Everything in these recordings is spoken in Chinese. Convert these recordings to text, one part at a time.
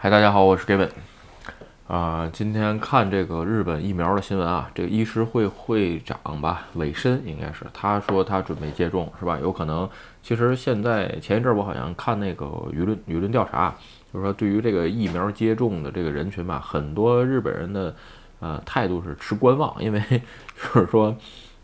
嗨，大家好，我是 Gavin。啊，今天看这个日本疫苗的新闻啊，这个医师会会长吧，尾申应该是，他说他准备接种，是吧？有可能，其实现在前一阵我好像看那个舆论舆论调查，就是说对于这个疫苗接种的这个人群吧，很多日本人的呃态度是持观望，因为 就是说，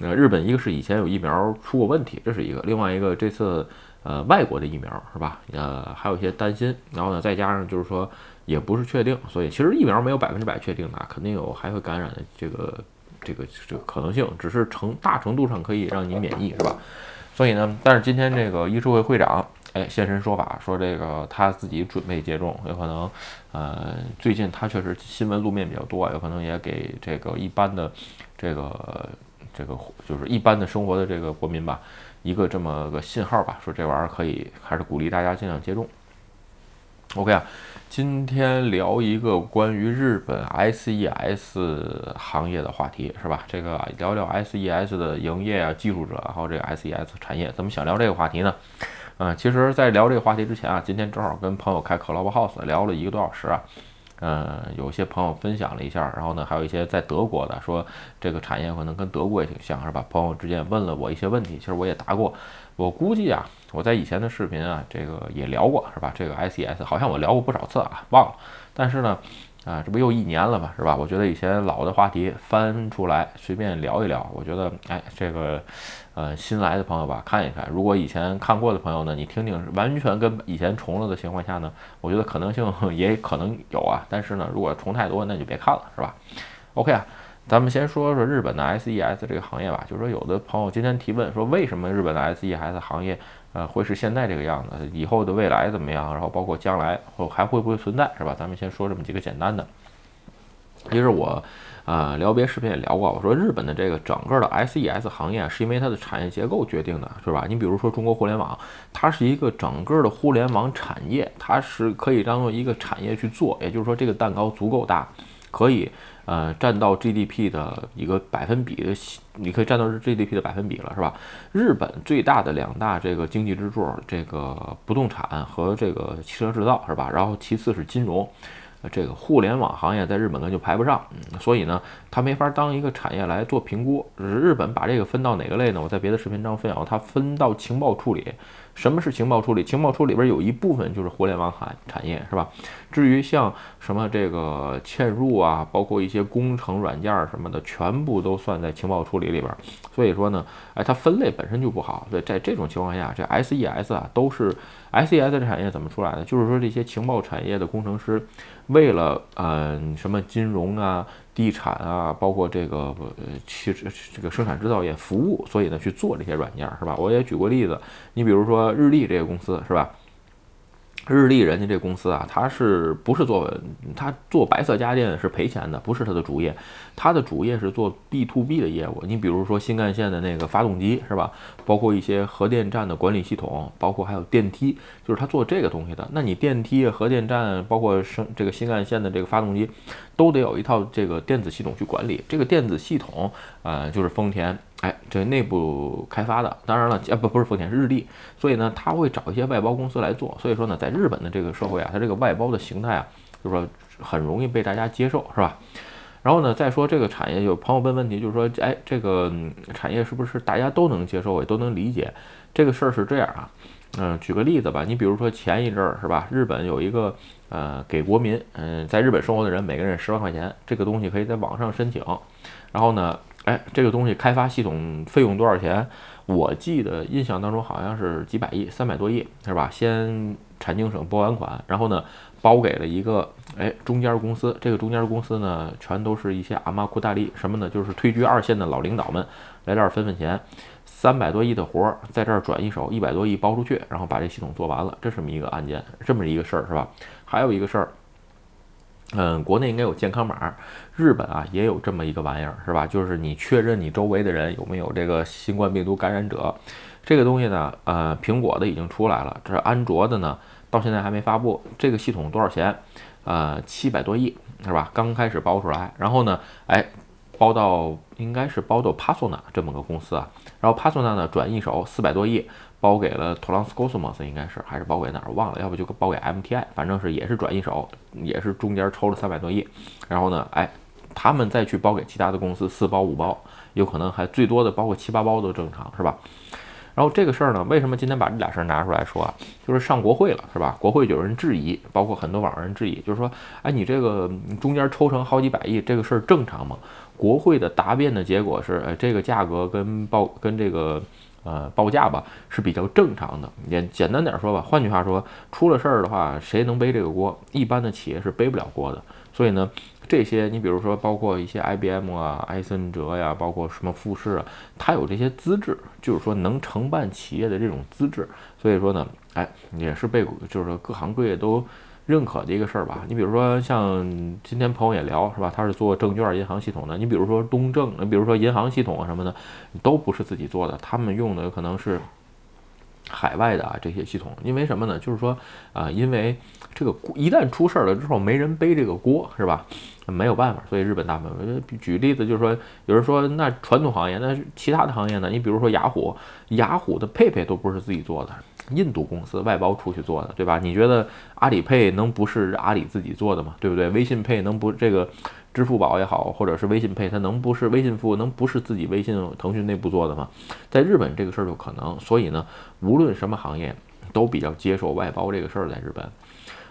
呃，日本一个是以前有疫苗出过问题，这是一个，另外一个这次。呃，外国的疫苗是吧？呃，还有一些担心，然后呢，再加上就是说也不是确定，所以其实疫苗没有百分之百确定的，肯定有还会感染的这个这个这个可能性，只是程大程度上可以让你免疫是吧？所以呢，但是今天这个医师会会长哎现身说法，说这个他自己准备接种，有可能呃最近他确实新闻路面比较多，有可能也给这个一般的这个这个就是一般的生活的这个国民吧。一个这么个信号吧，说这玩意儿可以，还是鼓励大家尽量接种。OK 啊，今天聊一个关于日本 SES 行业的话题，是吧？这个聊聊 SES 的营业啊、技术者，还有这个 SES 产业，怎么想聊这个话题呢？嗯，其实，在聊这个话题之前啊，今天正好跟朋友开 Clubhouse 聊了一个多小时啊。嗯，有些朋友分享了一下，然后呢，还有一些在德国的说这个产业可能跟德国也挺像，是吧？朋友之间问了我一些问题，其实我也答过。我估计啊，我在以前的视频啊，这个也聊过，是吧？这个 SES 好像我聊过不少次啊，忘了。但是呢。啊，这不又一年了嘛，是吧？我觉得以前老的话题翻出来随便聊一聊，我觉得，哎，这个，呃，新来的朋友吧，看一看。如果以前看过的朋友呢，你听听，完全跟以前重了的情况下呢，我觉得可能性 也可能有啊。但是呢，如果重太多，那就别看了，是吧？OK 啊，咱们先说说日本的 SES 这个行业吧。就是说，有的朋友今天提问说，为什么日本的 SES 行业？呃，会是现在这个样子，以后的未来怎么样？然后包括将来或还会不会存在，是吧？咱们先说这么几个简单的。其实我，呃，聊别视频也聊过，我说日本的这个整个的 SES 行业是因为它的产业结构决定的，是吧？你比如说中国互联网，它是一个整个的互联网产业，它是可以当做一个产业去做，也就是说这个蛋糕足够大，可以。呃，占到 GDP 的一个百分比的，你可以占到 GDP 的百分比了，是吧？日本最大的两大这个经济支柱，这个不动产和这个汽车制造，是吧？然后其次是金融，这个互联网行业在日本呢就排不上，嗯，所以呢，它没法当一个产业来做评估。日本把这个分到哪个类呢？我在别的视频中分享，它分到情报处理。什么是情报处理？情报处理里边有一部分就是互联网产产业，是吧？至于像什么这个嵌入啊，包括一些工程软件什么的，全部都算在情报处理里边。所以说呢，哎，它分类本身就不好。所以在这种情况下，这 SES 啊，都是 SES 的产业怎么出来的？就是说这些情报产业的工程师，为了嗯什么金融啊。地产啊，包括这个呃汽车这个生产制造业服务，所以呢去做这些软件是吧？我也举过例子，你比如说日立这个公司是吧？日立人家这公司啊，它是不是做它做白色家电是赔钱的，不是它的主业，它的主业是做 B to B 的业务。你比如说新干线的那个发动机是吧？包括一些核电站的管理系统，包括还有电梯，就是它做这个东西的。那你电梯、核电站，包括生这个新干线的这个发动机，都得有一套这个电子系统去管理。这个电子系统，呃，就是丰田。哎，这内部开发的，当然了，啊不不是丰田，日立，所以呢，他会找一些外包公司来做。所以说呢，在日本的这个社会啊，它这个外包的形态啊，就是说很容易被大家接受，是吧？然后呢，再说这个产业，有朋友问问题，就是说，哎，这个产业是不是大家都能接受，也都能理解？这个事儿是这样啊，嗯，举个例子吧，你比如说前一阵儿是吧，日本有一个呃，给国民，嗯，在日本生活的人每个人十万块钱，这个东西可以在网上申请，然后呢。哎，这个东西开发系统费用多少钱？我记得印象当中好像是几百亿，三百多亿，是吧？先产经省拨完款，然后呢，包给了一个哎中间公司。这个中间公司呢，全都是一些阿玛库大利什么的，就是退居二线的老领导们来这儿分分钱。三百多亿的活儿在这儿转一手，一百多亿包出去，然后把这系统做完了，这是么一个案件，这么一个事儿，是吧？还有一个事儿。嗯，国内应该有健康码，日本啊也有这么一个玩意儿，是吧？就是你确认你周围的人有没有这个新冠病毒感染者，这个东西呢，呃，苹果的已经出来了，这是安卓的呢，到现在还没发布。这个系统多少钱？呃，七百多亿，是吧？刚开始包出来，然后呢，哎，包到应该是包到 Pasona 这么个公司啊，然后 Pasona 呢转一手四百多亿。包给了 t o l a n s Cosmos，应该是还是包给哪儿忘了，要不就包给 MTI，反正是也是转一手，也是中间抽了三百多亿，然后呢，哎，他们再去包给其他的公司四包五包，有可能还最多的包括七八包都正常，是吧？然后这个事儿呢，为什么今天把这俩事儿拿出来说啊？就是上国会了，是吧？国会有人质疑，包括很多网上人质疑，就是说，哎，你这个中间抽成好几百亿，这个事儿正常吗？国会的答辩的结果是，哎，这个价格跟报跟这个。呃，报价吧是比较正常的。也简单点说吧，换句话说，出了事儿的话，谁能背这个锅？一般的企业是背不了锅的。所以呢，这些你比如说，包括一些 IBM 啊、埃森哲呀，包括什么富士啊，它有这些资质，就是说能承办企业的这种资质。所以说呢，哎，也是被就是说各行各业都。认可的一个事儿吧，你比如说像今天朋友也聊是吧，他是做证券银行系统的，你比如说东证，你比如说银行系统啊什么的，都不是自己做的，他们用的可能是海外的啊这些系统，因为什么呢？就是说啊，因为这个一旦出事儿了之后，没人背这个锅是吧？没有办法，所以日本大部分举例子就是说，有人说那传统行业，那其他的行业呢？你比如说雅虎，雅虎的佩佩都不是自己做的。印度公司外包出去做的，对吧？你觉得阿里配能不是阿里自己做的吗？对不对？微信配能不这个支付宝也好，或者是微信配，它能不是微信付能不是自己微信腾讯内部做的吗？在日本这个事儿就可能，所以呢，无论什么行业都比较接受外包这个事儿。在日本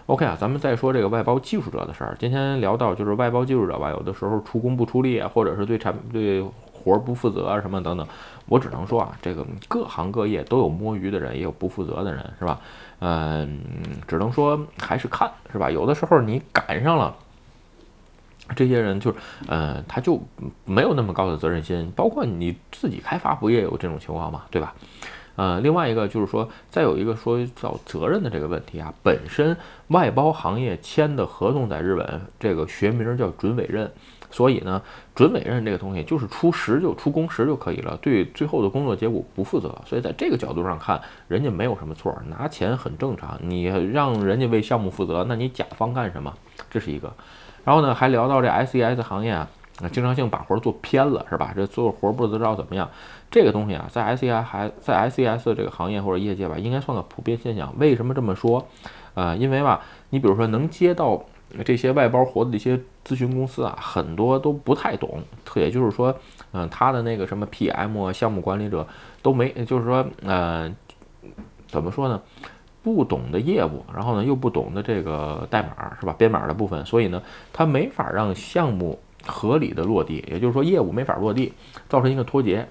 ，OK 啊，咱们再说这个外包技术者的事儿。今天聊到就是外包技术者吧，有的时候出工不出力啊，或者是对产对。活儿不负责啊，什么等等，我只能说啊，这个各行各业都有摸鱼的人，也有不负责的人，是吧？嗯，只能说还是看，是吧？有的时候你赶上了这些人，就是，呃，他就没有那么高的责任心，包括你自己开发不也有这种情况吗？对吧？呃，另外一个就是说，再有一个说叫责任的这个问题啊，本身外包行业签的合同在日本，这个学名叫准委任。所以呢，准委任这个东西就是出时就出工时就可以了，对最后的工作结果不负责。所以在这个角度上看，人家没有什么错，拿钱很正常。你让人家为项目负责，那你甲方干什么？这是一个。然后呢，还聊到这 SES 行业啊，经常性把活做偏了，是吧？这做活不知道怎么样。这个东西啊，在 SES 还在 SES 这个行业或者业界吧，应该算个普遍现象。为什么这么说？呃，因为吧，你比如说能接到。这些外包活的这些咨询公司啊，很多都不太懂，也就是说，嗯，他的那个什么 PM，项目管理者都没，就是说，呃，怎么说呢？不懂的业务，然后呢又不懂的这个代码是吧？编码的部分，所以呢，他没法让项目合理的落地，也就是说，业务没法落地，造成一个脱节。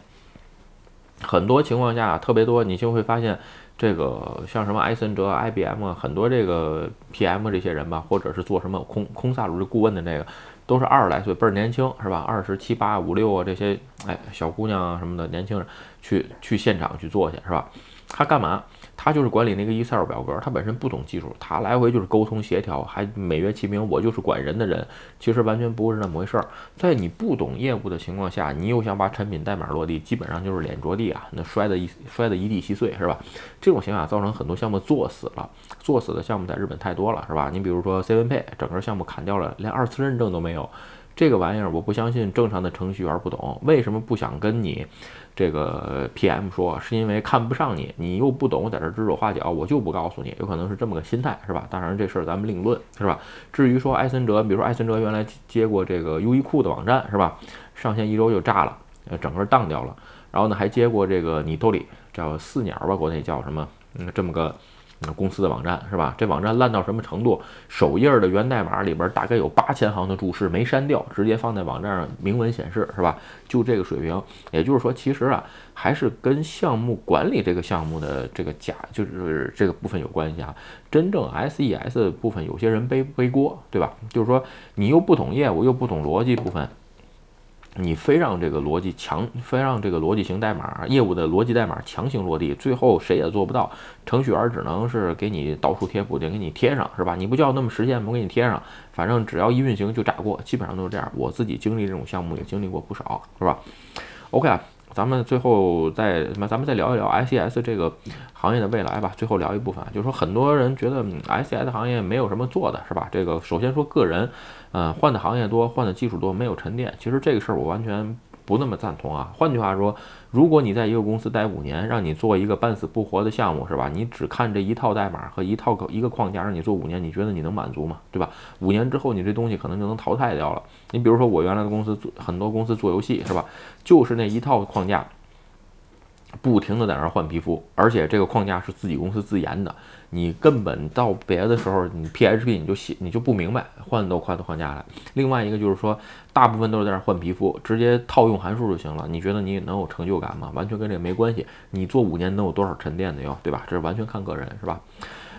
很多情况下特别多，你就会发现。这个像什么埃森哲、IBM 啊，很多这个 PM 这些人吧，或者是做什么空空萨鲁的顾问的这个，都是二十来岁，倍儿年轻，是吧？二十七八、五六啊，这些哎小姑娘啊什么的年轻人，去去现场去做去，是吧？他干嘛？他就是管理那个 Excel 表格，他本身不懂技术，他来回就是沟通协调，还美曰其名，我就是管人的人，其实完全不是那么回事儿。在你不懂业务的情况下，你又想把产品代码落地，基本上就是脸着地啊，那摔的一摔的一地稀碎，是吧？这种情况下造成很多项目做死了，做死的项目在日本太多了，是吧？你比如说 Seven Pay，整个项目砍掉了，连二次认证都没有。这个玩意儿我不相信正常的程序员不懂，为什么不想跟你这个 PM 说？是因为看不上你，你又不懂，在这指手画脚，我就不告诉你，有可能是这么个心态，是吧？当然这事儿咱们另论，是吧？至于说艾森哲，比如说艾森哲原来接过这个优衣库的网站，是吧？上线一周就炸了，呃，整个当掉了。然后呢，还接过这个你兜里叫四鸟吧，国内叫什么？嗯，这么个。那公司的网站是吧？这网站烂到什么程度？首页的源代码里边大概有八千行的注释没删掉，直接放在网站上明文显示是吧？就这个水平，也就是说，其实啊，还是跟项目管理这个项目的这个假，就是这个部分有关系啊。真正 SES 部分，有些人背背锅，对吧？就是说，你又不懂业务，又不懂逻辑部分。你非让这个逻辑强，非让这个逻辑型代码业务的逻辑代码强行落地，最后谁也做不到，程序员只能是给你到处贴补丁，给你贴上，是吧？你不叫那么实现，我给你贴上，反正只要一运行就炸锅，基本上都是这样。我自己经历这种项目也经历过不少，是吧？OK 啊。咱们最后再什么？咱们再聊一聊 ICS 这个行业的未来吧。最后聊一部分，就是说很多人觉得 ICS 行业没有什么做的，是吧？这个首先说个人，嗯，换的行业多，换的技术多，没有沉淀。其实这个事儿我完全。不那么赞同啊。换句话说，如果你在一个公司待五年，让你做一个半死不活的项目，是吧？你只看这一套代码和一套一个框架，让你做五年，你觉得你能满足吗？对吧？五年之后，你这东西可能就能淘汰掉了。你比如说，我原来的公司做很多公司做游戏，是吧？就是那一套框架。不停的在那儿换皮肤，而且这个框架是自己公司自研的，你根本到别的时候，你 PHP 你就写你就不明白换都换的框架来。另外一个就是说，大部分都是在那换皮肤，直接套用函数就行了。你觉得你能有成就感吗？完全跟这个没关系。你做五年能有多少沉淀的哟，对吧？这是完全看个人，是吧？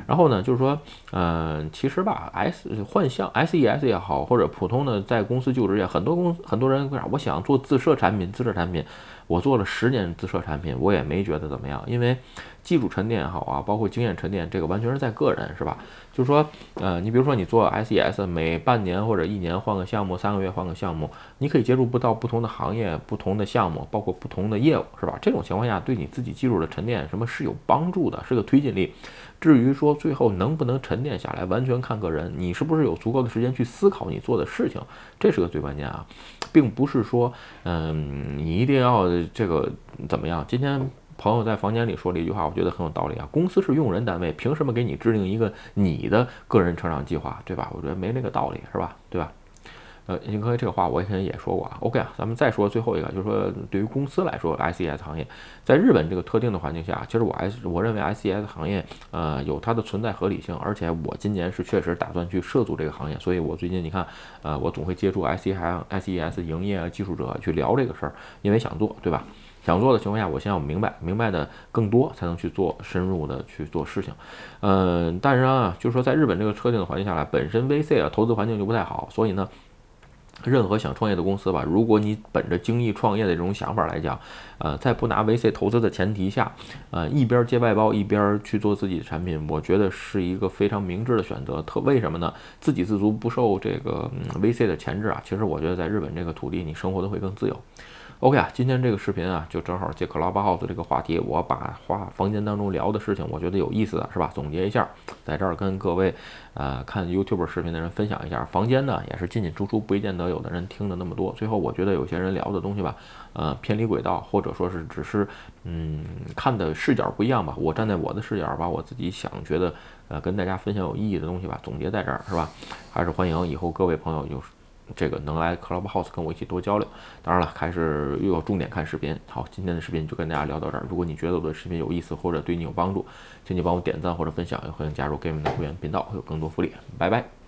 然后呢，就是说，嗯，其实吧，S 幻象 SES 也好，或者普通的在公司就职也，很多公司很多人为啥我想做自设产品，自设产品。我做了十年自设产品，我也没觉得怎么样，因为技术沉淀也好啊，包括经验沉淀，这个完全是在个人，是吧？就是说，呃，你比如说你做 SES，每半年或者一年换个项目，三个月换个项目，你可以接触不到不同的行业、不同的项目，包括不同的业务，是吧？这种情况下，对你自己技术的沉淀什么是有帮助的，是个推进力。至于说最后能不能沉淀下来，完全看个人，你是不是有足够的时间去思考你做的事情，这是个最关键啊，并不是说，嗯，你一定要这个怎么样？今天朋友在房间里说了一句话，我觉得很有道理啊。公司是用人单位，凭什么给你制定一个你的个人成长计划，对吧？我觉得没那个道理，是吧？对吧？呃，因为这个话我以前也说过啊。OK 啊，咱们再说最后一个，就是说对于公司来说，ICS 行业在日本这个特定的环境下，其实我 S 我认为 ICS 行业呃有它的存在合理性，而且我今年是确实打算去涉足这个行业，所以我最近你看，呃，我总会接触 ICS ICS 营业技术者去聊这个事儿，因为想做，对吧？想做的情况下，我先要明白，明白的更多才能去做深入的去做事情。嗯，但是啊，就是说在日本这个特定的环境下来，本身 VC 啊投资环境就不太好，所以呢。任何想创业的公司吧，如果你本着精益创业的这种想法来讲，呃，在不拿 VC 投资的前提下，呃，一边接外包一边去做自己的产品，我觉得是一个非常明智的选择。特为什么呢？自给自足，不受这个 VC 的钳制啊。其实我觉得在日本这个土地，你生活的会更自由。OK 啊，今天这个视频啊，就正好借 Clubhouse 这个话题，我把话房间当中聊的事情，我觉得有意思的是吧？总结一下，在这儿跟各位呃看 YouTube 视频的人分享一下。房间呢也是进进出出，不一定得有的人听的那么多。最后我觉得有些人聊的东西吧，呃偏离轨道，或者说是只是嗯看的视角不一样吧。我站在我的视角，把我自己想觉得呃跟大家分享有意义的东西吧，总结在这儿是吧？还是欢迎以后各位朋友有。这个能来 Clubhouse 跟我一起多交流。当然了，还是又要重点看视频。好，今天的视频就跟大家聊到这儿。如果你觉得我的视频有意思或者对你有帮助，请你帮我点赞或者分享，也欢迎加入 Game 的会员频道，会有更多福利。拜拜。